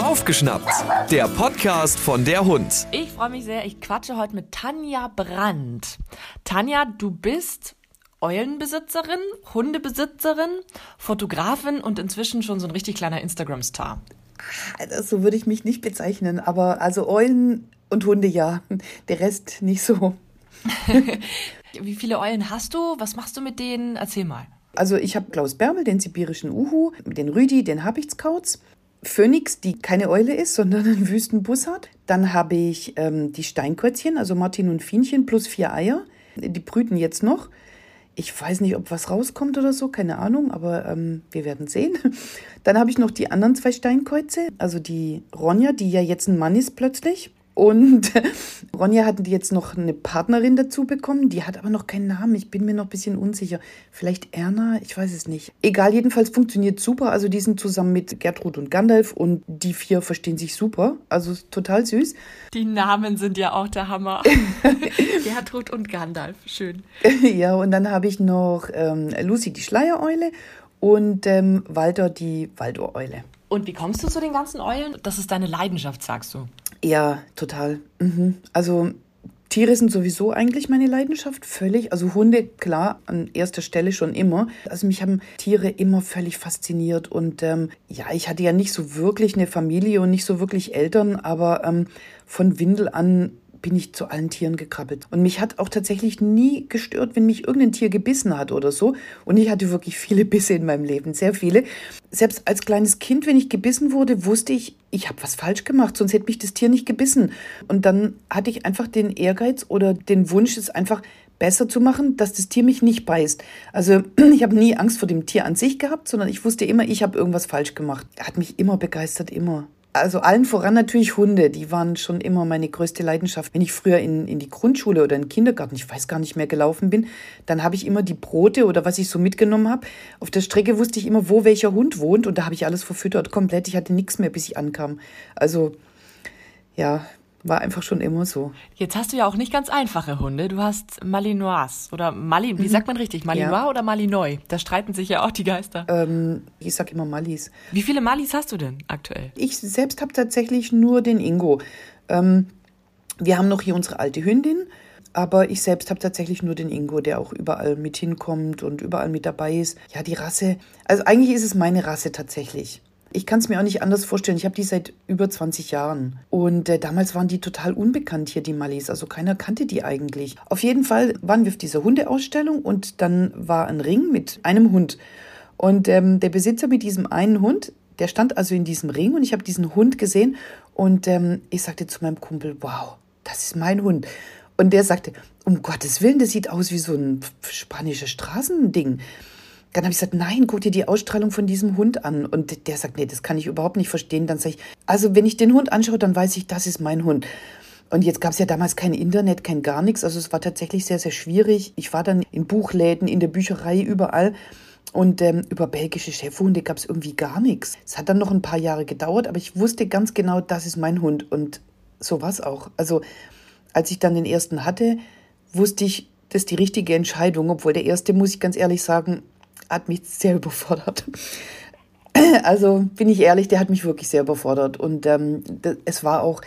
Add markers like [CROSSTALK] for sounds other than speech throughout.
Aufgeschnappt, der Podcast von der Hund. Ich freue mich sehr. Ich quatsche heute mit Tanja Brandt. Tanja, du bist Eulenbesitzerin, Hundebesitzerin, Fotografin und inzwischen schon so ein richtig kleiner Instagram-Star. So würde ich mich nicht bezeichnen, aber also Eulen und Hunde ja, der Rest nicht so. [LAUGHS] Wie viele Eulen hast du? Was machst du mit denen? Erzähl mal. Also ich habe Klaus Bärmel, den sibirischen Uhu, den Rüdi, den Habichtskauz, Phoenix, die keine Eule ist, sondern einen Wüstenbus. Dann habe ich ähm, die Steinkäuzchen, also Martin und Fienchen, plus vier Eier. Die brüten jetzt noch. Ich weiß nicht, ob was rauskommt oder so, keine Ahnung, aber ähm, wir werden sehen. [LAUGHS] Dann habe ich noch die anderen zwei Steinkäuze, also die Ronja, die ja jetzt ein Mann ist plötzlich. Und [LAUGHS] Ronja hatten die jetzt noch eine Partnerin dazu bekommen, die hat aber noch keinen Namen. Ich bin mir noch ein bisschen unsicher. Vielleicht Erna, ich weiß es nicht. Egal, jedenfalls funktioniert super. Also die sind zusammen mit Gertrud und Gandalf und die vier verstehen sich super. Also total süß. Die Namen sind ja auch der Hammer. [LAUGHS] [LAUGHS] Gertrud und Gandalf, schön. ja, und dann habe ich noch ähm, Lucy, die Schleiereule und ähm, Walter, die Waldohreule. Und wie kommst du zu den ganzen Eulen? Das ist deine Leidenschaft, sagst du. Ja, total. Mhm. Also Tiere sind sowieso eigentlich meine Leidenschaft, völlig. Also Hunde, klar, an erster Stelle schon immer. Also mich haben Tiere immer völlig fasziniert. Und ähm, ja, ich hatte ja nicht so wirklich eine Familie und nicht so wirklich Eltern, aber ähm, von Windel an bin ich zu allen Tieren gekrabbelt. Und mich hat auch tatsächlich nie gestört, wenn mich irgendein Tier gebissen hat oder so. Und ich hatte wirklich viele Bisse in meinem Leben, sehr viele. Selbst als kleines Kind, wenn ich gebissen wurde, wusste ich, ich habe was falsch gemacht, sonst hätte mich das Tier nicht gebissen. Und dann hatte ich einfach den Ehrgeiz oder den Wunsch, es einfach besser zu machen, dass das Tier mich nicht beißt. Also [CLEARS THROAT] ich habe nie Angst vor dem Tier an sich gehabt, sondern ich wusste immer, ich habe irgendwas falsch gemacht. Hat mich immer begeistert, immer. Also allen voran natürlich Hunde, die waren schon immer meine größte Leidenschaft. Wenn ich früher in, in die Grundschule oder in den Kindergarten, ich weiß gar nicht mehr, gelaufen bin, dann habe ich immer die Brote oder was ich so mitgenommen habe. Auf der Strecke wusste ich immer, wo welcher Hund wohnt und da habe ich alles verfüttert, komplett. Ich hatte nichts mehr, bis ich ankam. Also ja, war einfach schon immer so. Jetzt hast du ja auch nicht ganz einfache Hunde. Du hast Malinois oder Mali, wie mhm. sagt man richtig? Malinois ja. oder Malinois? Da streiten sich ja auch die Geister. Ähm, ich sag immer Malis. Wie viele Malis hast du denn aktuell? Ich selbst habe tatsächlich nur den Ingo. Ähm, wir haben noch hier unsere alte Hündin. Aber ich selbst habe tatsächlich nur den Ingo, der auch überall mit hinkommt und überall mit dabei ist. Ja, die Rasse. Also eigentlich ist es meine Rasse tatsächlich. Ich kann es mir auch nicht anders vorstellen. Ich habe die seit über 20 Jahren. Und äh, damals waren die total unbekannt hier, die Mallis. Also keiner kannte die eigentlich. Auf jeden Fall waren wir auf dieser Hundeausstellung und dann war ein Ring mit einem Hund. Und ähm, der Besitzer mit diesem einen Hund, der stand also in diesem Ring und ich habe diesen Hund gesehen und ähm, ich sagte zu meinem Kumpel, wow, das ist mein Hund. Und der sagte, um Gottes Willen, das sieht aus wie so ein spanisches Straßending. Dann habe ich gesagt, nein, guck dir die Ausstrahlung von diesem Hund an. Und der sagt, nee, das kann ich überhaupt nicht verstehen. Dann sage ich, also wenn ich den Hund anschaue, dann weiß ich, das ist mein Hund. Und jetzt gab es ja damals kein Internet, kein gar nichts. Also es war tatsächlich sehr, sehr schwierig. Ich war dann in Buchläden, in der Bücherei, überall. Und ähm, über belgische Chefhunde gab es irgendwie gar nichts. Es hat dann noch ein paar Jahre gedauert, aber ich wusste ganz genau, das ist mein Hund. Und so war es auch. Also als ich dann den ersten hatte, wusste ich, das ist die richtige Entscheidung. Obwohl der erste, muss ich ganz ehrlich sagen, hat mich sehr [LAUGHS] überfordert. Also bin ich ehrlich, der hat mich wirklich sehr überfordert. Und ähm, es war auch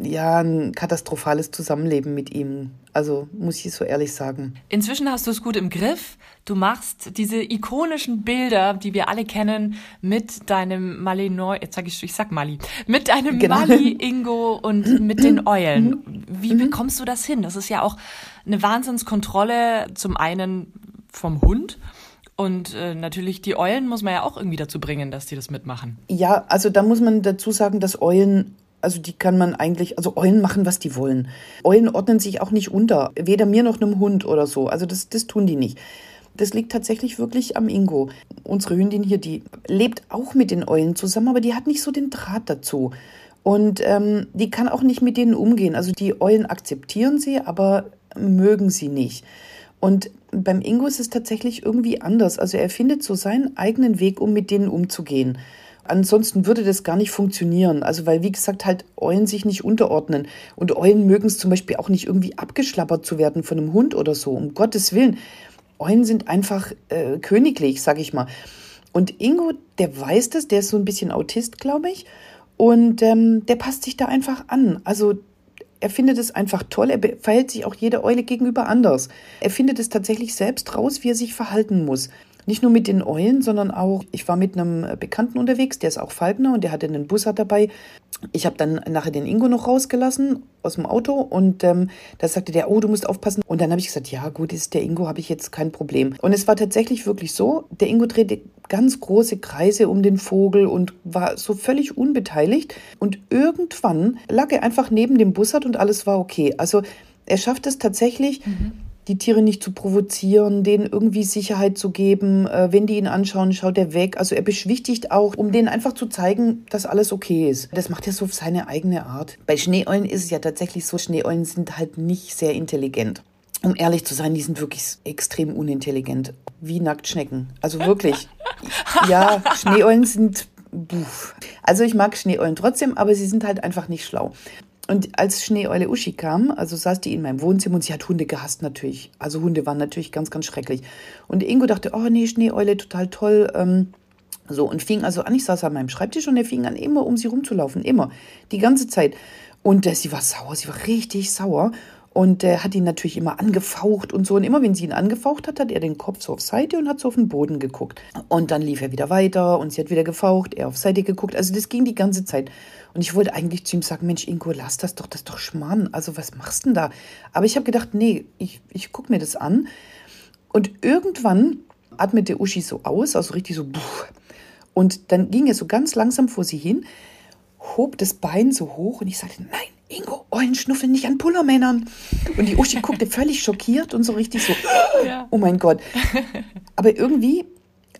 ja ein katastrophales Zusammenleben mit ihm. Also muss ich so ehrlich sagen. Inzwischen hast du es gut im Griff. Du machst diese ikonischen Bilder, die wir alle kennen, mit deinem Malinois, jetzt sag ich, ich sag Mali, mit deinem genau. Mali, Ingo und mit den Eulen. Wie mhm. bekommst du das hin? Das ist ja auch eine Wahnsinnskontrolle zum einen vom Hund und äh, natürlich die Eulen muss man ja auch irgendwie dazu bringen, dass die das mitmachen. Ja, also da muss man dazu sagen, dass Eulen also die kann man eigentlich, also Eulen machen, was die wollen. Eulen ordnen sich auch nicht unter, weder mir noch einem Hund oder so. Also das, das tun die nicht. Das liegt tatsächlich wirklich am Ingo. Unsere Hündin hier, die lebt auch mit den Eulen zusammen, aber die hat nicht so den Draht dazu. Und ähm, die kann auch nicht mit denen umgehen. Also die Eulen akzeptieren sie, aber mögen sie nicht. Und beim Ingo ist es tatsächlich irgendwie anders. Also er findet so seinen eigenen Weg, um mit denen umzugehen. Ansonsten würde das gar nicht funktionieren. Also, weil, wie gesagt, halt Eulen sich nicht unterordnen. Und Eulen mögen es zum Beispiel auch nicht irgendwie abgeschlappert zu werden von einem Hund oder so. Um Gottes Willen. Eulen sind einfach äh, königlich, sag ich mal. Und Ingo, der weiß das, der ist so ein bisschen Autist, glaube ich. Und ähm, der passt sich da einfach an. Also er findet es einfach toll. Er verhält sich auch jeder Eule gegenüber anders. Er findet es tatsächlich selbst raus, wie er sich verhalten muss. Nicht nur mit den Eulen, sondern auch, ich war mit einem Bekannten unterwegs, der ist auch Falbner und der hatte einen Bussard dabei. Ich habe dann nachher den Ingo noch rausgelassen aus dem Auto und ähm, da sagte der, oh, du musst aufpassen. Und dann habe ich gesagt, ja gut, ist der Ingo, habe ich jetzt kein Problem. Und es war tatsächlich wirklich so, der Ingo drehte ganz große Kreise um den Vogel und war so völlig unbeteiligt. Und irgendwann lag er einfach neben dem Bussard und alles war okay. Also er schafft es tatsächlich, mhm die Tiere nicht zu provozieren, denen irgendwie Sicherheit zu geben. Äh, wenn die ihn anschauen, schaut er weg. Also er beschwichtigt auch, um denen einfach zu zeigen, dass alles okay ist. Das macht er so auf seine eigene Art. Bei Schneeeulen ist es ja tatsächlich so, Schneeeulen sind halt nicht sehr intelligent. Um ehrlich zu sein, die sind wirklich extrem unintelligent. Wie Nacktschnecken. Also wirklich. [LAUGHS] ja, Schneeeulen sind also ich mag Schneeeulen trotzdem, aber sie sind halt einfach nicht schlau. Und als Schneeeule Uschi kam, also saß die in meinem Wohnzimmer und sie hat Hunde gehasst natürlich. Also Hunde waren natürlich ganz, ganz schrecklich. Und Ingo dachte, oh nee, Schneeeule, total toll. Ähm, so, und fing also an, ich saß an meinem Schreibtisch und er fing an, immer um sie rumzulaufen, immer, die ganze Zeit. Und äh, sie war sauer, sie war richtig sauer und äh, hat ihn natürlich immer angefaucht und so. Und immer wenn sie ihn angefaucht hat, hat er den Kopf so auf Seite und hat so auf den Boden geguckt. Und dann lief er wieder weiter und sie hat wieder gefaucht, er auf Seite geguckt. Also das ging die ganze Zeit. Und ich wollte eigentlich zu ihm sagen, Mensch, Ingo, lass das doch, das ist doch Schmarrn. Also was machst du denn da? Aber ich habe gedacht, nee, ich, ich gucke mir das an. Und irgendwann atmete Uschi so aus, also richtig so, buh. Und dann ging er so ganz langsam vor sie hin, hob das Bein so hoch und ich sagte, nein, Ingo, Eulen schnuffeln nicht an Pullermännern. Und die Uschi guckte völlig schockiert und so richtig so, ja. oh mein Gott. Aber irgendwie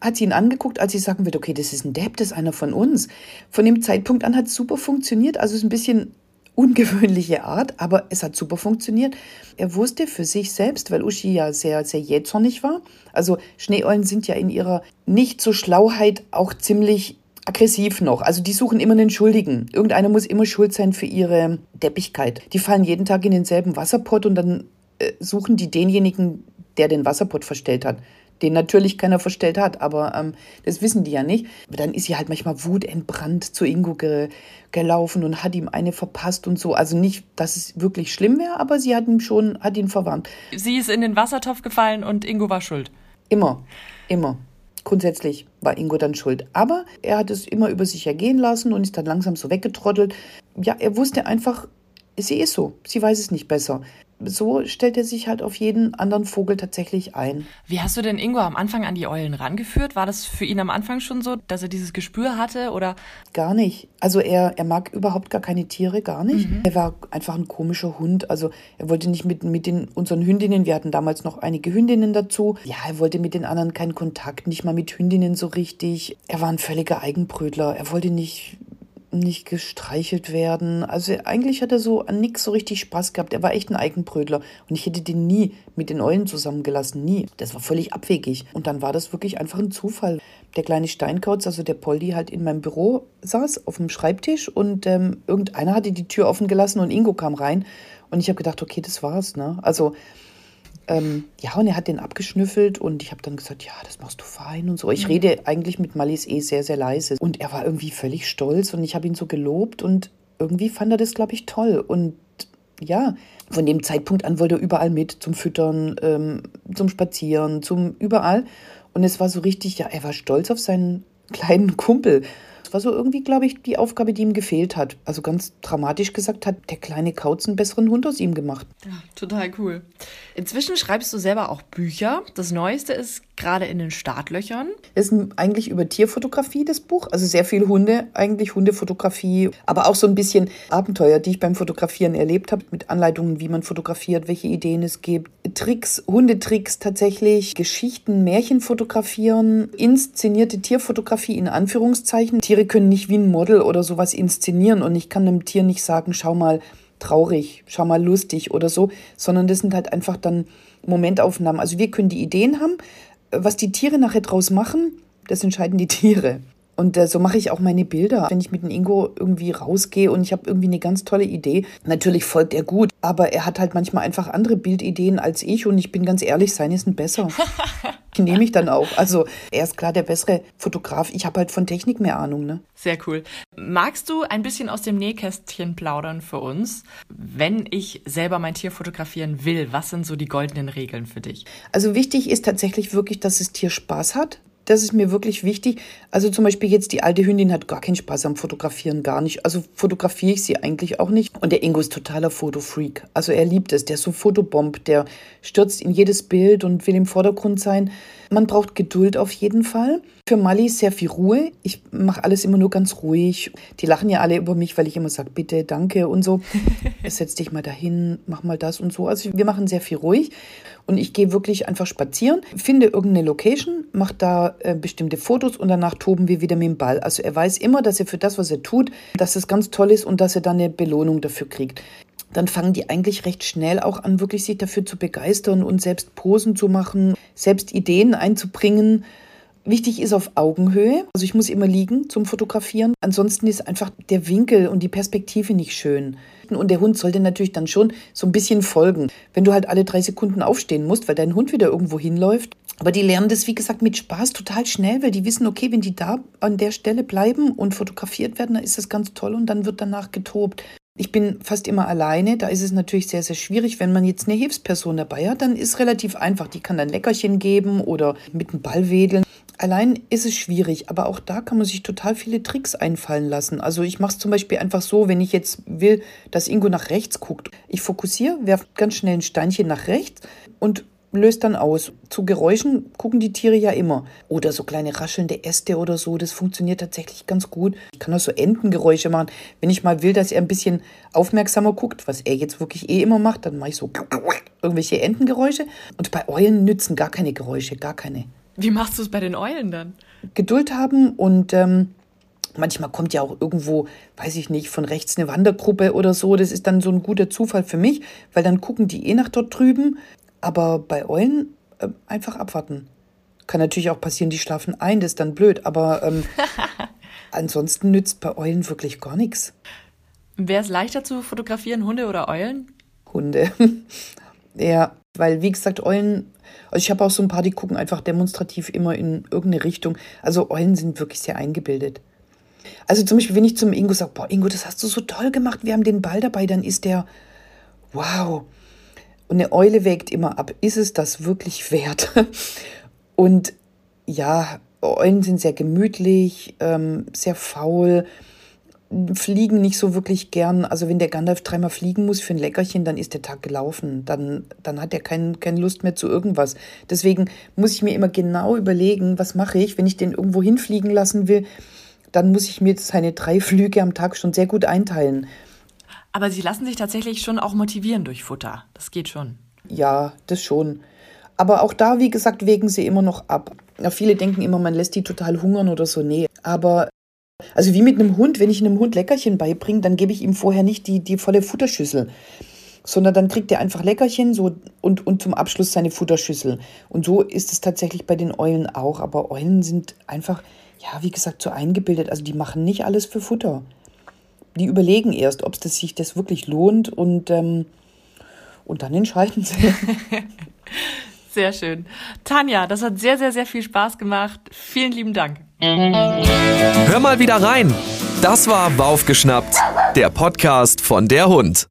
hat sie ihn angeguckt, als sie sagen wird, okay, das ist ein Depp, das ist einer von uns. Von dem Zeitpunkt an hat es super funktioniert. Also es ist ein bisschen ungewöhnliche Art, aber es hat super funktioniert. Er wusste für sich selbst, weil Uschi ja sehr, sehr jähzornig war. Also Schneeeulen sind ja in ihrer nicht so Schlauheit auch ziemlich aggressiv noch. Also die suchen immer einen Schuldigen. Irgendeiner muss immer schuld sein für ihre Deppigkeit. Die fallen jeden Tag in denselben Wasserpott und dann äh, suchen die denjenigen, der den Wasserpott verstellt hat den natürlich keiner verstellt hat, aber ähm, das wissen die ja nicht. Aber dann ist sie halt manchmal wutentbrannt zu Ingo ge gelaufen und hat ihm eine verpasst und so. Also nicht, dass es wirklich schlimm wäre, aber sie hat ihn schon, hat ihn verwarnt. Sie ist in den Wassertopf gefallen und Ingo war schuld. Immer, immer. Grundsätzlich war Ingo dann schuld. Aber er hat es immer über sich ergehen lassen und ist dann langsam so weggetrottelt. Ja, er wusste einfach, sie ist so. Sie weiß es nicht besser so stellt er sich halt auf jeden anderen Vogel tatsächlich ein. Wie hast du denn Ingo am Anfang an die Eulen rangeführt? War das für ihn am Anfang schon so, dass er dieses Gespür hatte oder? Gar nicht. Also er, er mag überhaupt gar keine Tiere, gar nicht. Mhm. Er war einfach ein komischer Hund. Also er wollte nicht mit, mit den, unseren Hündinnen, wir hatten damals noch einige Hündinnen dazu. Ja, er wollte mit den anderen keinen Kontakt, nicht mal mit Hündinnen so richtig. Er war ein völliger Eigenbrötler. Er wollte nicht nicht gestreichelt werden. Also eigentlich hat er so an nichts so richtig Spaß gehabt. Er war echt ein Eigenbrötler und ich hätte den nie mit den Eulen zusammengelassen, nie. Das war völlig abwegig. Und dann war das wirklich einfach ein Zufall. Der kleine Steinkauz, also der Poldi, halt in meinem Büro saß auf dem Schreibtisch und ähm, irgendeiner hatte die Tür offen gelassen und Ingo kam rein und ich habe gedacht, okay, das war's. Ne? Also ähm, ja, und er hat den abgeschnüffelt und ich habe dann gesagt, ja, das machst du fein und so. Ich mhm. rede eigentlich mit Mallis eh sehr, sehr leise. Und er war irgendwie völlig stolz und ich habe ihn so gelobt und irgendwie fand er das, glaube ich, toll. Und ja, von dem Zeitpunkt an wollte er überall mit, zum Füttern, ähm, zum Spazieren, zum überall. Und es war so richtig, ja, er war stolz auf seinen kleinen Kumpel. War so irgendwie, glaube ich, die Aufgabe, die ihm gefehlt hat. Also ganz dramatisch gesagt, hat der kleine Kauz einen besseren Hund aus ihm gemacht. Ja, total cool. Inzwischen schreibst du selber auch Bücher. Das Neueste ist gerade in den Startlöchern. Es ist eigentlich über Tierfotografie, das Buch. Also sehr viel Hunde, eigentlich Hundefotografie, aber auch so ein bisschen Abenteuer, die ich beim Fotografieren erlebt habe, mit Anleitungen, wie man fotografiert, welche Ideen es gibt. Tricks, Hundetricks tatsächlich, Geschichten, Märchen fotografieren, inszenierte Tierfotografie in Anführungszeichen. Tiere können nicht wie ein Model oder sowas inszenieren und ich kann einem Tier nicht sagen, schau mal, traurig, schau mal lustig oder so, sondern das sind halt einfach dann Momentaufnahmen. Also wir können die Ideen haben, was die Tiere nachher draus machen, das entscheiden die Tiere. Und äh, so mache ich auch meine Bilder. Wenn ich mit dem Ingo irgendwie rausgehe und ich habe irgendwie eine ganz tolle Idee, natürlich folgt er gut, aber er hat halt manchmal einfach andere Bildideen als ich und ich bin ganz ehrlich, seine sind besser. [LAUGHS] Die nehme ich dann auch. Also er ist klar der bessere Fotograf. Ich habe halt von Technik mehr Ahnung. Ne? Sehr cool. Magst du ein bisschen aus dem Nähkästchen plaudern für uns? Wenn ich selber mein Tier fotografieren will, was sind so die goldenen Regeln für dich? Also wichtig ist tatsächlich wirklich, dass das Tier Spaß hat. Das ist mir wirklich wichtig. Also zum Beispiel jetzt die alte Hündin hat gar keinen Spaß am Fotografieren, gar nicht. Also fotografiere ich sie eigentlich auch nicht. Und der Ingo ist totaler Fotofreak. Also er liebt es. Der ist so Fotobomb. Der stürzt in jedes Bild und will im Vordergrund sein. Man braucht Geduld auf jeden Fall. Für Mali sehr viel Ruhe. Ich mache alles immer nur ganz ruhig. Die lachen ja alle über mich, weil ich immer sage, bitte, danke und so. [LAUGHS] Setz dich mal dahin, mach mal das und so. Also wir machen sehr viel ruhig. Und ich gehe wirklich einfach spazieren, finde irgendeine Location, mache da äh, bestimmte Fotos und danach toben wir wieder mit dem Ball. Also er weiß immer, dass er für das, was er tut, dass es ganz toll ist und dass er dann eine Belohnung dafür kriegt dann fangen die eigentlich recht schnell auch an, wirklich sich dafür zu begeistern und selbst Posen zu machen, selbst Ideen einzubringen. Wichtig ist auf Augenhöhe. Also ich muss immer liegen zum Fotografieren. Ansonsten ist einfach der Winkel und die Perspektive nicht schön. Und der Hund sollte natürlich dann schon so ein bisschen folgen. Wenn du halt alle drei Sekunden aufstehen musst, weil dein Hund wieder irgendwo hinläuft. Aber die lernen das, wie gesagt, mit Spaß total schnell, weil die wissen, okay, wenn die da an der Stelle bleiben und fotografiert werden, dann ist das ganz toll und dann wird danach getobt. Ich bin fast immer alleine. Da ist es natürlich sehr, sehr schwierig. Wenn man jetzt eine Hilfsperson dabei hat, dann ist es relativ einfach. Die kann dann Leckerchen geben oder mit dem Ball wedeln. Allein ist es schwierig, aber auch da kann man sich total viele Tricks einfallen lassen. Also ich mache es zum Beispiel einfach so, wenn ich jetzt will, dass Ingo nach rechts guckt. Ich fokussiere, werfe ganz schnell ein Steinchen nach rechts und löst dann aus. Zu Geräuschen gucken die Tiere ja immer. Oder so kleine raschelnde Äste oder so, das funktioniert tatsächlich ganz gut. Ich kann auch so Entengeräusche machen. Wenn ich mal will, dass er ein bisschen aufmerksamer guckt, was er jetzt wirklich eh immer macht, dann mache ich so [LAUGHS] irgendwelche Entengeräusche. Und bei Eulen nützen gar keine Geräusche, gar keine. Wie machst du es bei den Eulen dann? Geduld haben und ähm, manchmal kommt ja auch irgendwo, weiß ich nicht, von rechts eine Wandergruppe oder so. Das ist dann so ein guter Zufall für mich, weil dann gucken die eh nach dort drüben. Aber bei Eulen äh, einfach abwarten. Kann natürlich auch passieren, die schlafen ein, das ist dann blöd. Aber ähm, [LAUGHS] ansonsten nützt bei Eulen wirklich gar nichts. Wäre es leichter zu fotografieren, Hunde oder Eulen? Hunde. [LAUGHS] ja, weil wie gesagt, Eulen also ich habe auch so ein paar, die gucken einfach demonstrativ immer in irgendeine Richtung. Also Eulen sind wirklich sehr eingebildet. Also zum Beispiel, wenn ich zum Ingo sage, boah, Ingo, das hast du so toll gemacht, wir haben den Ball dabei, dann ist der, wow. Und eine Eule wägt immer ab, ist es das wirklich wert? [LAUGHS] Und ja, Eulen sind sehr gemütlich, ähm, sehr faul, fliegen nicht so wirklich gern. Also wenn der Gandalf dreimal fliegen muss für ein Leckerchen, dann ist der Tag gelaufen. Dann, dann hat er kein, keine Lust mehr zu irgendwas. Deswegen muss ich mir immer genau überlegen, was mache ich, wenn ich den irgendwo hinfliegen lassen will. Dann muss ich mir seine drei Flüge am Tag schon sehr gut einteilen. Aber sie lassen sich tatsächlich schon auch motivieren durch Futter. Das geht schon. Ja, das schon. Aber auch da, wie gesagt, wägen sie immer noch ab. Ja, viele denken immer, man lässt die total hungern oder so. Nee. Aber also wie mit einem Hund, wenn ich einem Hund Leckerchen beibringe, dann gebe ich ihm vorher nicht die, die volle Futterschüssel, sondern dann kriegt er einfach Leckerchen so und, und zum Abschluss seine Futterschüssel. Und so ist es tatsächlich bei den Eulen auch. Aber Eulen sind einfach, ja, wie gesagt, so eingebildet. Also die machen nicht alles für Futter. Die überlegen erst, ob es sich das wirklich lohnt und, ähm, und dann entscheiden sie. [LAUGHS] Sehr schön. Tanja, das hat sehr, sehr, sehr viel Spaß gemacht. Vielen lieben Dank. Hör mal wieder rein. Das war Baufgeschnappt, der Podcast von der Hund.